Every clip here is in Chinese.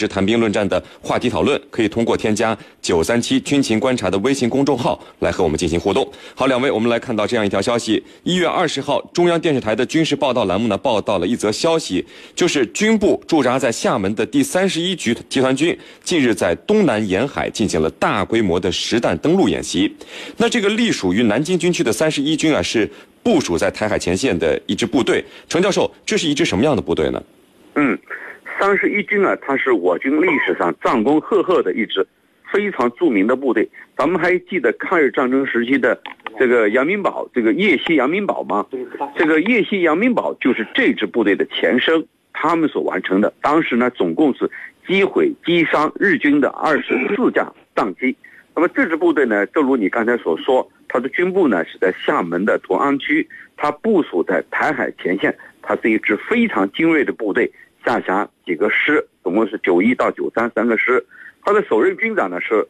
是谈兵论战的话题讨论，可以通过添加九三七军情观察的微信公众号来和我们进行互动。好，两位，我们来看到这样一条消息：一月二十号，中央电视台的军事报道栏目呢报道了一则消息，就是军部驻扎在厦门的第三十一集集团军近日在东南沿海进行了大规模的实弹登陆演习。那这个隶属于南京军区的三十一军啊，是部署在台海前线的一支部队。程教授，这是一支什么样的部队呢？嗯。三十一军啊，它是我军历史上战功赫赫的一支非常著名的部队。咱们还记得抗日战争时期的这个杨明宝，这个叶西杨明宝吗？这个叶西杨明宝就是这支部队的前身，他们所完成的。当时呢，总共是击毁击伤日军的二十四架战机。那么这支部队呢，正如你刚才所说，它的军部呢是在厦门的同安区，它部署在台海前线，它是一支非常精锐的部队。下辖几个师，总共是九一到九三三个师。他的首任军长呢是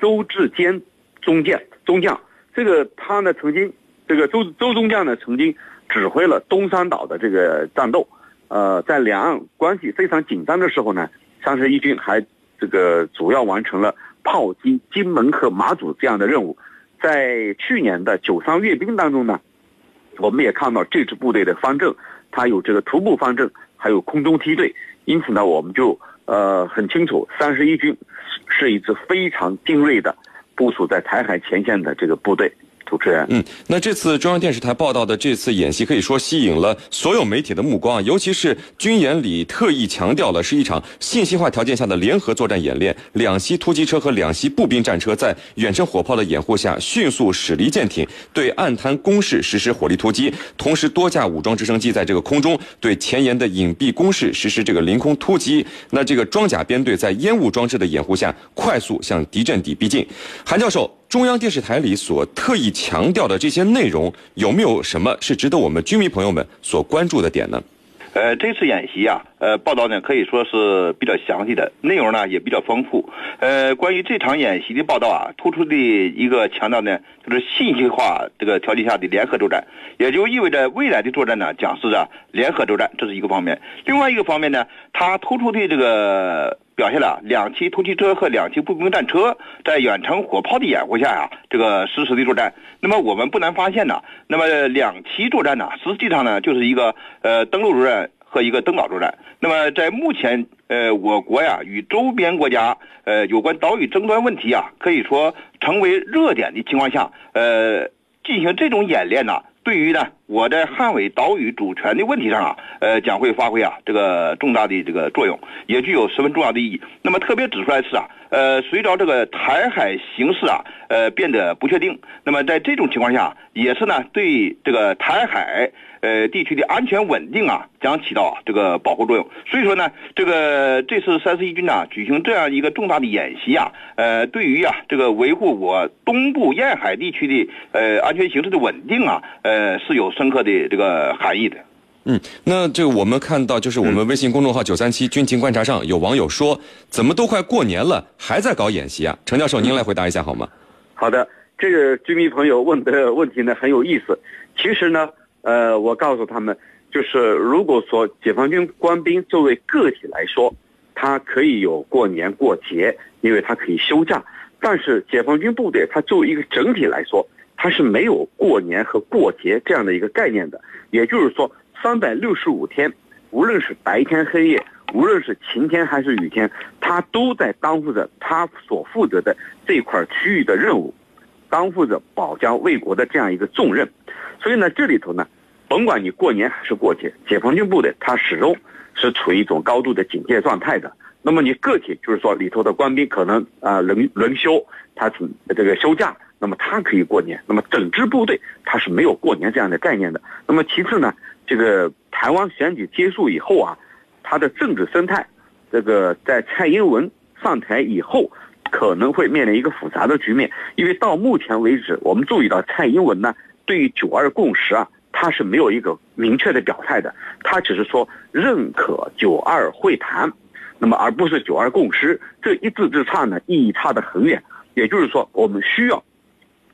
周志坚中将，中将。这个他呢曾经，这个周周中将呢曾经指挥了东山岛的这个战斗。呃，在两岸关系非常紧张的时候呢，三十一军还这个主要完成了炮击金门和马祖这样的任务。在去年的九三阅兵当中呢，我们也看到这支部队的方阵，它有这个徒步方阵。还有空中梯队，因此呢，我们就呃很清楚，三十一军是一支非常精锐的部署在台海前线的这个部队。主持人，嗯，那这次中央电视台报道的这次演习可以说吸引了所有媒体的目光，尤其是军演里特意强调了是一场信息化条件下的联合作战演练，两栖突击车和两栖步兵战车在远程火炮的掩护下迅速驶离舰艇，对岸滩工事实施火力突击，同时多架武装直升机在这个空中对前沿的隐蔽工事实施这个凌空突击，那这个装甲编队在烟雾装置的掩护下快速向敌阵地逼近，韩教授。中央电视台里所特意强调的这些内容，有没有什么是值得我们军迷朋友们所关注的点呢？呃，这次演习啊，呃，报道呢可以说是比较详细的，内容呢也比较丰富。呃，关于这场演习的报道啊，突出的一个强调呢，就是信息化这个条件下的联合作战，也就意味着未来的作战呢将是啊联合作战，这是一个方面。另外一个方面呢，它突出的这个表现了两栖突击车和两栖步兵战车在远程火炮的掩护下呀，这个实时的作战。那么我们不难发现呢，那么两栖作战呢，实际上呢就是一个呃登陆作战。和一个登岛作战。那么，在目前，呃，我国呀与周边国家，呃，有关岛屿争端问题啊，可以说成为热点的情况下，呃，进行这种演练呢，对于呢，我在捍卫岛屿主权的问题上啊，呃，将会发挥啊这个重大的这个作用，也具有十分重要的意义。那么，特别指出来是啊，呃，随着这个台海形势啊，呃，变得不确定，那么在这种情况下，也是呢，对这个台海。呃，地区的安全稳定啊，将起到这个保护作用。所以说呢，这个这次三十一军呢举行这样一个重大的演习啊，呃，对于啊这个维护我东部沿海地区的呃安全形势的稳定啊，呃是有深刻的这个含义的。嗯，那这个我们看到，就是我们微信公众号九三七军情观察上有网友说，怎么都快过年了，还在搞演习啊？程教授，您来回答一下好吗？好的，这个居民朋友问的问题呢很有意思。其实呢。呃，我告诉他们，就是如果说解放军官兵作为个体来说，他可以有过年过节，因为他可以休假；但是解放军部队，它作为一个整体来说，它是没有过年和过节这样的一个概念的。也就是说，三百六十五天，无论是白天黑夜，无论是晴天还是雨天，他都在担负着他所负责的这块区域的任务，担负着保家卫国的这样一个重任。所以呢，这里头呢，甭管你过年还是过节，解放军部队它始终是处于一种高度的警戒状态的。那么你个体就是说里头的官兵可能啊轮轮休，他这个休假，那么他可以过年。那么整支部队他是没有过年这样的概念的。那么其次呢，这个台湾选举结束以后啊，它的政治生态，这个在蔡英文上台以后，可能会面临一个复杂的局面。因为到目前为止，我们注意到蔡英文呢。对于九二共识啊，他是没有一个明确的表态的，他只是说认可九二会谈，那么而不是九二共识，这一字之差呢，意义差得很远。也就是说，我们需要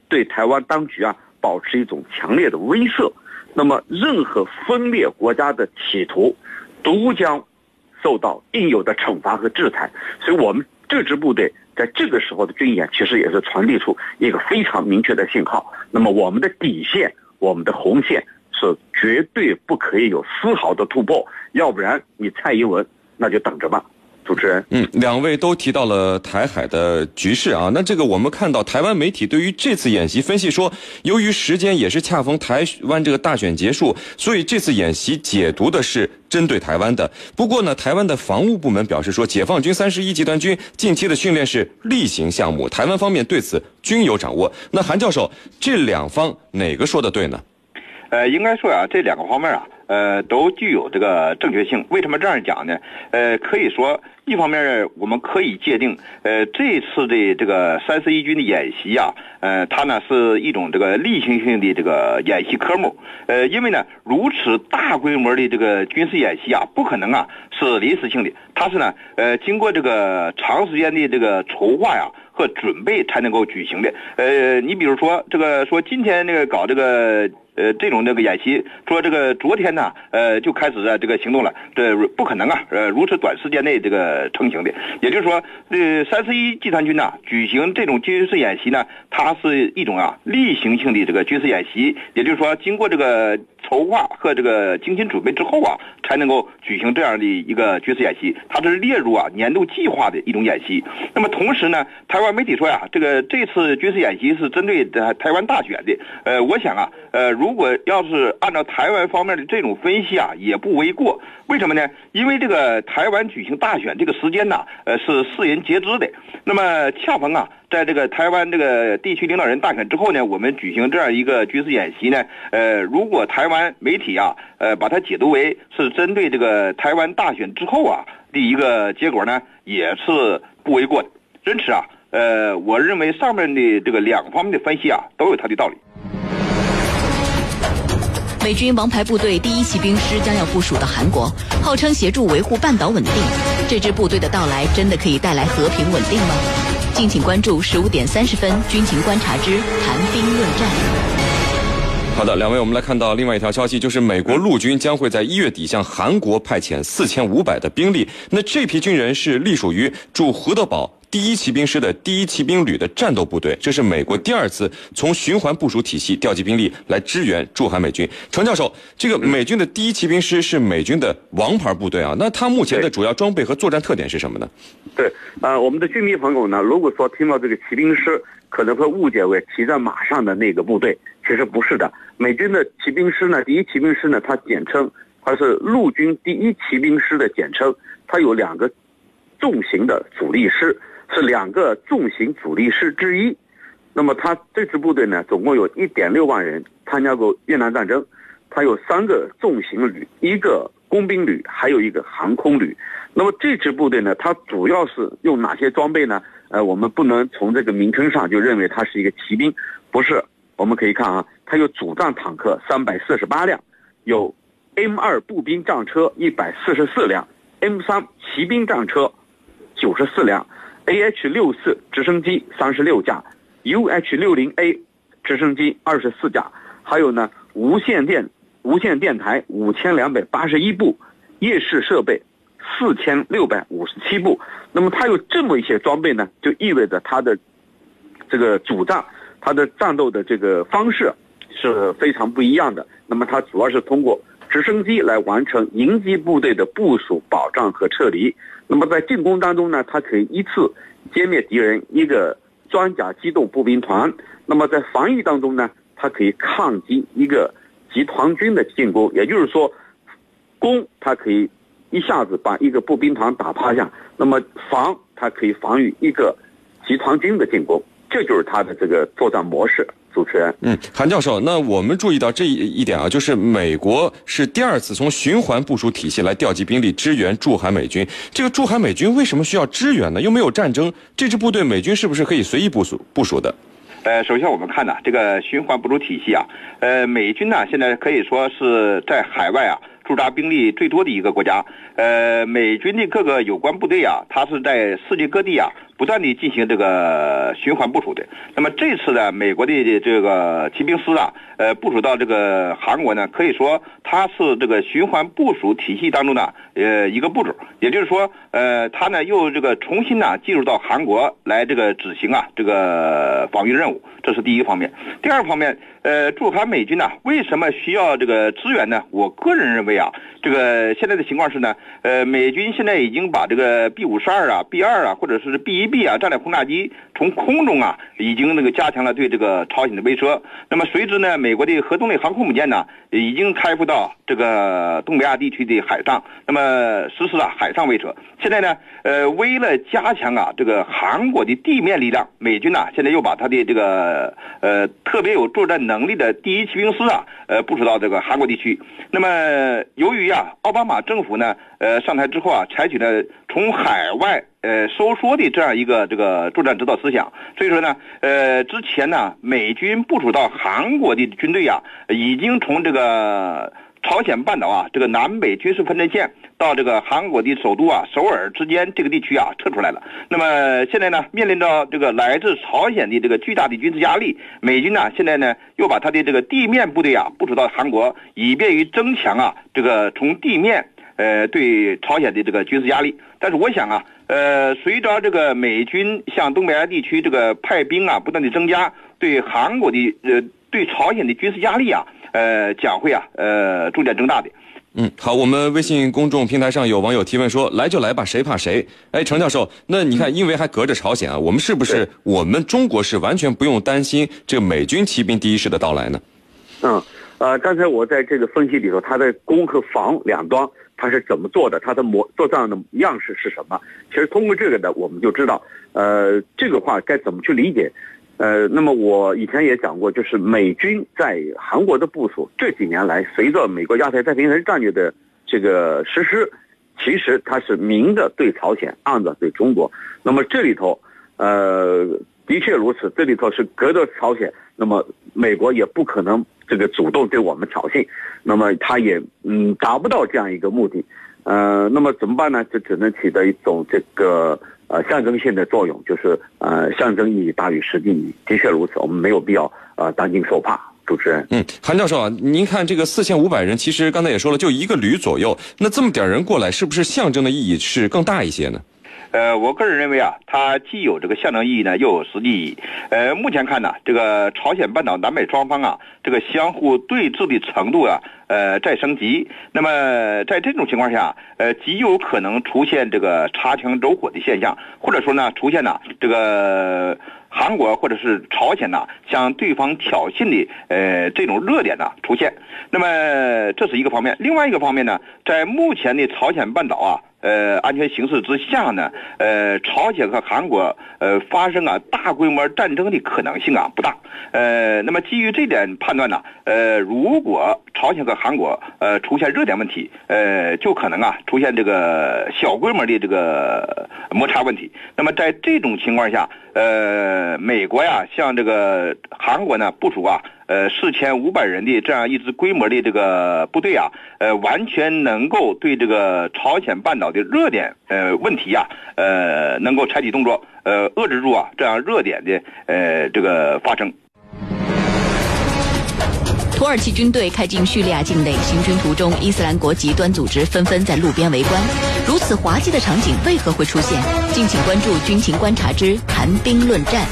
对台湾当局啊保持一种强烈的威慑，那么任何分裂国家的企图，都将受到应有的惩罚和制裁。所以，我们这支部队在这个时候的军演，其实也是传递出一个非常明确的信号。那么，我们的底线，我们的红线是绝对不可以有丝毫的突破，要不然你蔡英文那就等着吧。主持人，嗯，两位都提到了台海的局势啊。那这个我们看到台湾媒体对于这次演习分析说，由于时间也是恰逢台湾这个大选结束，所以这次演习解读的是针对台湾的。不过呢，台湾的防务部门表示说，解放军三十一集团军近期的训练是例行项目，台湾方面对此均有掌握。那韩教授，这两方哪个说的对呢？呃，应该说啊，这两个方面啊。呃，都具有这个正确性。为什么这样讲呢？呃，可以说，一方面我们可以界定，呃，这次的这个三十一军的演习呀，呃，它呢是一种这个例行性的这个演习科目。呃，因为呢，如此大规模的这个军事演习啊，不可能啊是临时性的，它是呢，呃，经过这个长时间的这个筹划呀和准备才能够举行的。呃，你比如说这个说今天那个搞这个。呃，这种这个演习，说这个昨天呢，呃，就开始啊这个行动了，这不可能啊，呃，如此短时间内这个成型的。也就是说，呃，三十一集团军呢举行这种军事演习呢，它是一种啊例行性的这个军事演习。也就是说，经过这个筹划和这个精心准备之后啊，才能够举行这样的一个军事演习。它是列入啊年度计划的一种演习。那么同时呢，台湾媒体说呀，这个这次军事演习是针对台台湾大选的。呃，我想啊，呃，如如果要是按照台湾方面的这种分析啊，也不为过。为什么呢？因为这个台湾举行大选这个时间呢，呃，是世人皆知的。那么恰逢啊，在这个台湾这个地区领导人大选之后呢，我们举行这样一个军事演习呢，呃，如果台湾媒体啊，呃，把它解读为是针对这个台湾大选之后啊的一个结果呢，也是不为过的。因此啊，呃，我认为上面的这个两方面的分析啊，都有它的道理。美军王牌部队第一骑兵师将要部署到韩国，号称协助维护半岛稳定。这支部队的到来真的可以带来和平稳定吗？敬请关注十五点三十分军情观察之谈兵论战。好的，两位，我们来看到另外一条消息，就是美国陆军将会在一月底向韩国派遣四千五百的兵力。那这批军人是隶属于驻胡德堡。第一骑兵师的第一骑兵旅的战斗部队，这是美国第二次从循环部署体系调集兵力来支援驻韩美军。程教授，这个美军的第一骑兵师是美军的王牌部队啊，那它目前的主要装备和作战特点是什么呢？对，呃，我们的军迷朋友呢，如果说听到这个骑兵师，可能会误解为骑在马上的那个部队，其实不是的。美军的骑兵师呢，第一骑兵师呢，它简称，它是陆军第一骑兵师的简称，它有两个重型的主力师。是两个重型主力师之一，那么他这支部队呢，总共有一点六万人参加过越南战争，它有三个重型旅，一个工兵旅，还有一个航空旅。那么这支部队呢，它主要是用哪些装备呢？呃，我们不能从这个名称上就认为它是一个骑兵，不是。我们可以看啊，它有主战坦克三百四十八辆，有 M 二步兵战车一百四十四辆，M 三骑兵战车九十四辆。A H 六四直升机三十六架，U H 六零 A 直升机二十四架，还有呢无线电无线电台五千两百八十一部，夜视设备四千六百五十七部。那么它有这么一些装备呢，就意味着它的这个主战，它的战斗的这个方式是非常不一样的。那么它主要是通过直升机来完成迎击部队的部署、保障和撤离。那么在进攻当中呢，它可以依次歼灭敌人一个装甲机动步兵团；那么在防御当中呢，它可以抗击一个集团军的进攻。也就是说，攻它可以一下子把一个步兵团打趴下；那么防它可以防御一个集团军的进攻。这就是它的这个作战模式。主持人，嗯，韩教授，那我们注意到这一点啊，就是美国是第二次从循环部署体系来调集兵力支援驻韩美军。这个驻韩美军为什么需要支援呢？又没有战争，这支部队美军是不是可以随意部署部署的？呃，首先我们看呢，这个循环部署体系啊，呃，美军呢现在可以说是在海外啊。驻扎兵力最多的一个国家，呃，美军的各个有关部队啊，它是在世界各地啊不断的进行这个循环部署的。那么这次呢，美国的这个骑兵师啊，呃，部署到这个韩国呢，可以说它是这个循环部署体系当中的呃一个步骤。也就是说，呃，它呢又这个重新呢进入到韩国来这个执行啊这个防御任务，这是第一方面。第二方面，呃，驻韩美军呢为什么需要这个支援呢？我个人认为啊，这个现在的情况是呢，呃，美军现在已经把这个 B 五十二啊、B 二啊，或者是 B 一 B 啊战略轰炸机从空中啊，已经那个加强了对这个朝鲜的威慑。那么随之呢，美国的核动力航空母舰呢，已经开赴到这个东北亚地区的海上，那么实施了海上威慑。现在呢，呃，为了加强啊这个韩国的地面力量，美军呢现在又把他的这个呃特别有作战能力的第一骑兵师啊，呃部署到这个韩国地区。那么由于啊奥巴马政府呢，呃上台之后啊，采取了从海外呃收缩的这样一个这个作战指导思想，所以说呢，呃之前呢美军部署到韩国的军队啊，已经从这个。朝鲜半岛啊，这个南北军事分界线到这个韩国的首都啊首尔之间这个地区啊撤出来了。那么现在呢，面临着这个来自朝鲜的这个巨大的军事压力，美军呢现在呢又把他的这个地面部队啊部署到韩国，以便于增强啊这个从地面呃对朝鲜的这个军事压力。但是我想啊，呃，随着这个美军向东北亚地区这个派兵啊不断的增加，对韩国的呃对朝鲜的军事压力啊。呃，将会啊，呃，逐渐增大的。嗯，好，我们微信公众平台上有网友提问说：“来就来吧，谁怕谁？”哎，程教授，那你看，因为还隔着朝鲜啊，我们是不是我们中国是完全不用担心这个美军骑兵第一师的到来呢？嗯，呃，刚才我在这个分析里头，它的攻和防两端他是怎么做的？他的模作战的样式是什么？其实通过这个呢，我们就知道，呃，这个话该怎么去理解。呃，那么我以前也讲过，就是美军在韩国的部署，这几年来随着美国亚太太平洋战略的这个实施，其实它是明的对朝鲜，暗的对中国。那么这里头，呃，的确如此，这里头是隔着朝鲜，那么美国也不可能这个主动对我们挑衅，那么他也嗯达不到这样一个目的，呃，那么怎么办呢？就只能起到一种这个。呃，象征性的作用就是呃，象征意义大于实际意义，的确如此，我们没有必要呃担惊受怕。主持人，嗯，韩教授啊，您看这个四千五百人，其实刚才也说了，就一个旅左右，那这么点人过来，是不是象征的意义是更大一些呢？呃，我个人认为啊，它既有这个象征意义呢，又有实际意义。呃，目前看呢，这个朝鲜半岛南北双方啊，这个相互对峙的程度啊，呃，在升级。那么在这种情况下，呃，极有可能出现这个擦枪走火的现象，或者说呢，出现呢这个韩国或者是朝鲜呐向对方挑衅的呃这种热点呢出现。那么这是一个方面，另外一个方面呢，在目前的朝鲜半岛啊。呃，安全形势之下呢，呃，朝鲜和韩国呃发生啊大规模战争的可能性啊不大。呃，那么基于这点判断呢，呃，如果朝鲜和韩国呃出现热点问题，呃，就可能啊出现这个小规模的这个摩擦问题。那么在这种情况下，呃，美国呀向这个韩国呢部署啊。呃，四千五百人的这样一支规模的这个部队啊，呃，完全能够对这个朝鲜半岛的热点呃问题啊，呃，能够采取动作，呃，遏制住啊这样热点的呃这个发生。土耳其军队开进叙利亚境内，行军途中，伊斯兰国极端组织纷纷在路边围观。如此滑稽的场景为何会出现？敬请关注《军情观察之谈兵论战》。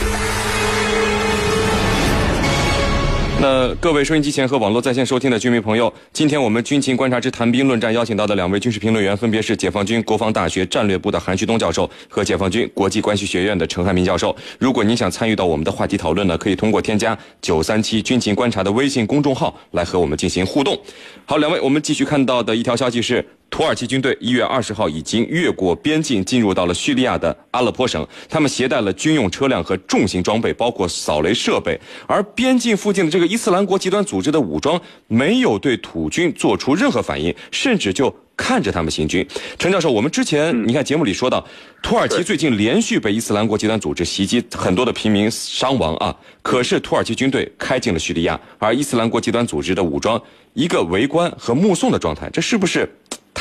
那各位收音机前和网络在线收听的军迷朋友，今天我们军情观察之谈兵论战邀请到的两位军事评论员，分别是解放军国防大学战略部的韩旭东教授和解放军国际关系学院的陈汉民教授。如果您想参与到我们的话题讨论呢，可以通过添加九三七军情观察的微信公众号来和我们进行互动。好，两位，我们继续看到的一条消息是。土耳其军队一月二十号已经越过边境，进入到了叙利亚的阿勒颇省。他们携带了军用车辆和重型装备，包括扫雷设备。而边境附近的这个伊斯兰国极端组织的武装没有对土军做出任何反应，甚至就看着他们行军。陈教授，我们之前你看节目里说到，土耳其最近连续被伊斯兰国极端组织袭击，很多的平民伤亡啊。可是土耳其军队开进了叙利亚，而伊斯兰国极端组织的武装一个围观和目送的状态，这是不是？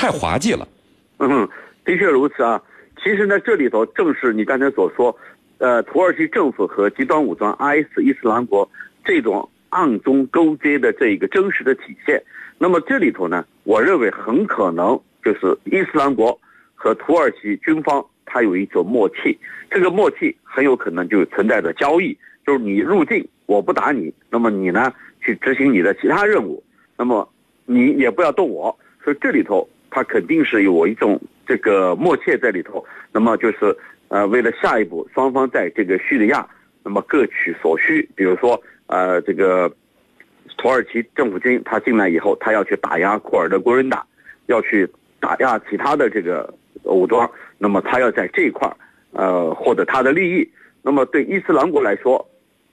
太滑稽了，嗯，的确如此啊。其实呢，这里头正是你刚才所说，呃，土耳其政府和极端武装 IS 伊斯兰国这种暗中勾结的这一个真实的体现。那么这里头呢，我认为很可能就是伊斯兰国和土耳其军方它有一种默契，这个默契很有可能就存在着交易，就是你入境我不打你，那么你呢去执行你的其他任务，那么你也不要动我，所以这里头他肯定是有一种这个默契在里头，那么就是呃为了下一步双方在这个叙利亚，那么各取所需，比如说呃这个。土耳其政府军他进来以后，他要去打压库尔德国人党，要去打压其他的这个武装，那么他要在这一块儿，呃，获得他的利益。那么对伊斯兰国来说，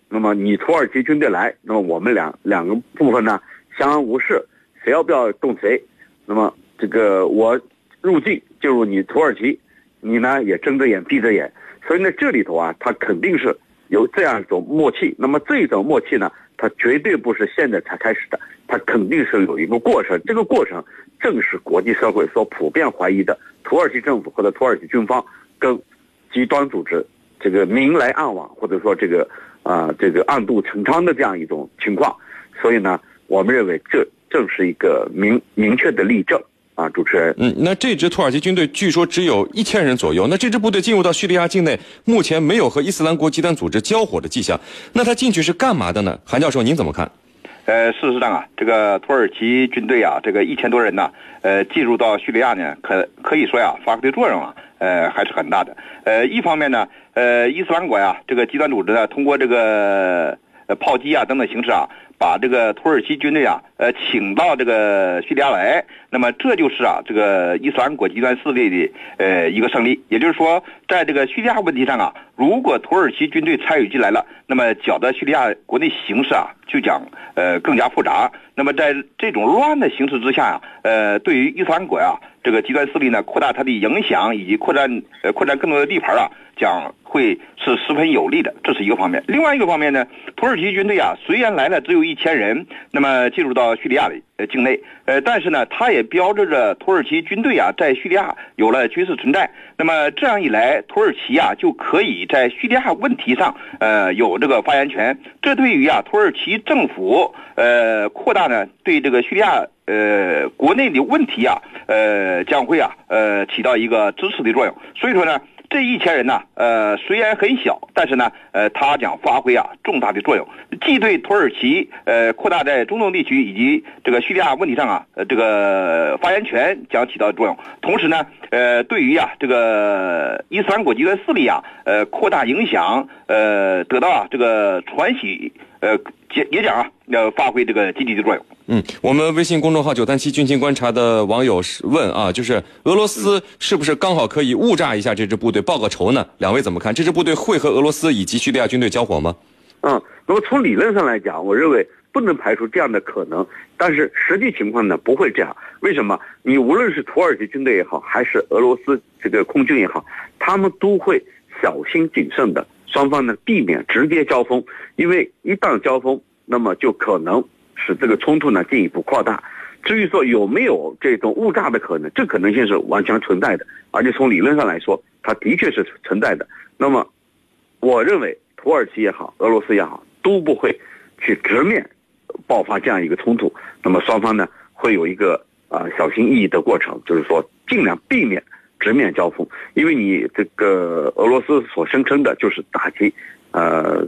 那么你土耳其军队来，那么我们两两个部分呢相安无事，谁要不要动谁？那么这个我入境进入你土耳其，你呢也睁着眼闭着眼，所以呢这里头啊，他肯定是有这样一种默契。那么这种默契呢？它绝对不是现在才开始的，它肯定是有一个过程。这个过程正是国际社会所普遍怀疑的，土耳其政府或者土耳其军方跟极端组织这个明来暗往，或者说这个啊这个暗度陈仓的这样一种情况。所以呢，我们认为这正是一个明明确的例证。啊，主持人，嗯，那这支土耳其军队据说只有一千人左右。那这支部队进入到叙利亚境内，目前没有和伊斯兰国极端组织交火的迹象。那他进去是干嘛的呢？韩教授，您怎么看？呃，事实上啊，这个土耳其军队啊，这个一千多人呢，呃，进入到叙利亚呢，可可以说呀，发挥的作用啊，呃，还是很大的。呃，一方面呢，呃，伊斯兰国呀，这个极端组织呢，通过这个炮击啊等等形式啊。把这个土耳其军队啊，呃，请到这个叙利亚来，那么这就是啊，这个伊斯兰国极端势力的呃一个胜利。也就是说，在这个叙利亚问题上啊，如果土耳其军队参与进来了，那么搅得叙利亚国内形势啊就讲呃更加复杂。那么在这种乱的形势之下呀，呃，对于伊斯兰国呀这个极端势力呢，扩大它的影响以及扩展呃扩展更多的地盘啊，将。会是十分有利的，这是一个方面。另外一个方面呢，土耳其军队啊，虽然来了只有一千人，那么进入到叙利亚里呃境内，呃，但是呢，它也标志着土耳其军队啊，在叙利亚有了军事存在。那么这样一来，土耳其啊，就可以在叙利亚问题上，呃，有这个发言权。这对于啊，土耳其政府呃，扩大呢，对这个叙利亚呃国内的问题啊，呃，将会啊，呃，起到一个支持的作用。所以说呢。这一千人呢，呃，虽然很小，但是呢，呃，他将发挥啊重大的作用，既对土耳其呃扩大在中东地区以及这个叙利亚问题上啊，呃，这个发言权将起到作用，同时呢，呃，对于啊这个伊斯兰国极端势力啊，呃，扩大影响，呃，得到啊这个传喜，呃，也也讲啊，要发挥这个积极的作用。嗯，我们微信公众号“九三七军情观察”的网友问啊，就是俄罗斯是不是刚好可以误炸一下这支部队报个仇呢？两位怎么看？这支部队会和俄罗斯以及叙利亚军队交火吗？嗯，那么从理论上来讲，我认为不能排除这样的可能，但是实际情况呢不会这样。为什么？你无论是土耳其军队也好，还是俄罗斯这个空军也好，他们都会小心谨慎的，双方呢避免直接交锋，因为一旦交锋，那么就可能。使这个冲突呢进一步扩大。至于说有没有这种误炸的可能，这可能性是完全存在的，而且从理论上来说，它的确是存在的。那么，我认为土耳其也好，俄罗斯也好，都不会去直面爆发这样一个冲突。那么双方呢会有一个啊小心翼翼的过程，就是说尽量避免直面交锋，因为你这个俄罗斯所声称的就是打击，呃。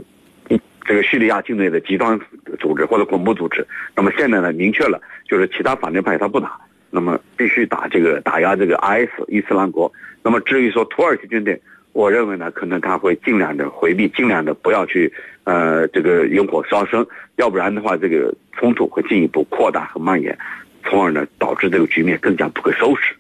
这个叙利亚境内的极端组织或者恐怖组织，那么现在呢，明确了就是其他反对派他不打，那么必须打这个打压这个 IS 伊斯兰国。那么至于说土耳其军队，我认为呢，可能他会尽量的回避，尽量的不要去呃这个引火烧身，要不然的话，这个冲突会进一步扩大和蔓延，从而呢导致这个局面更加不可收拾。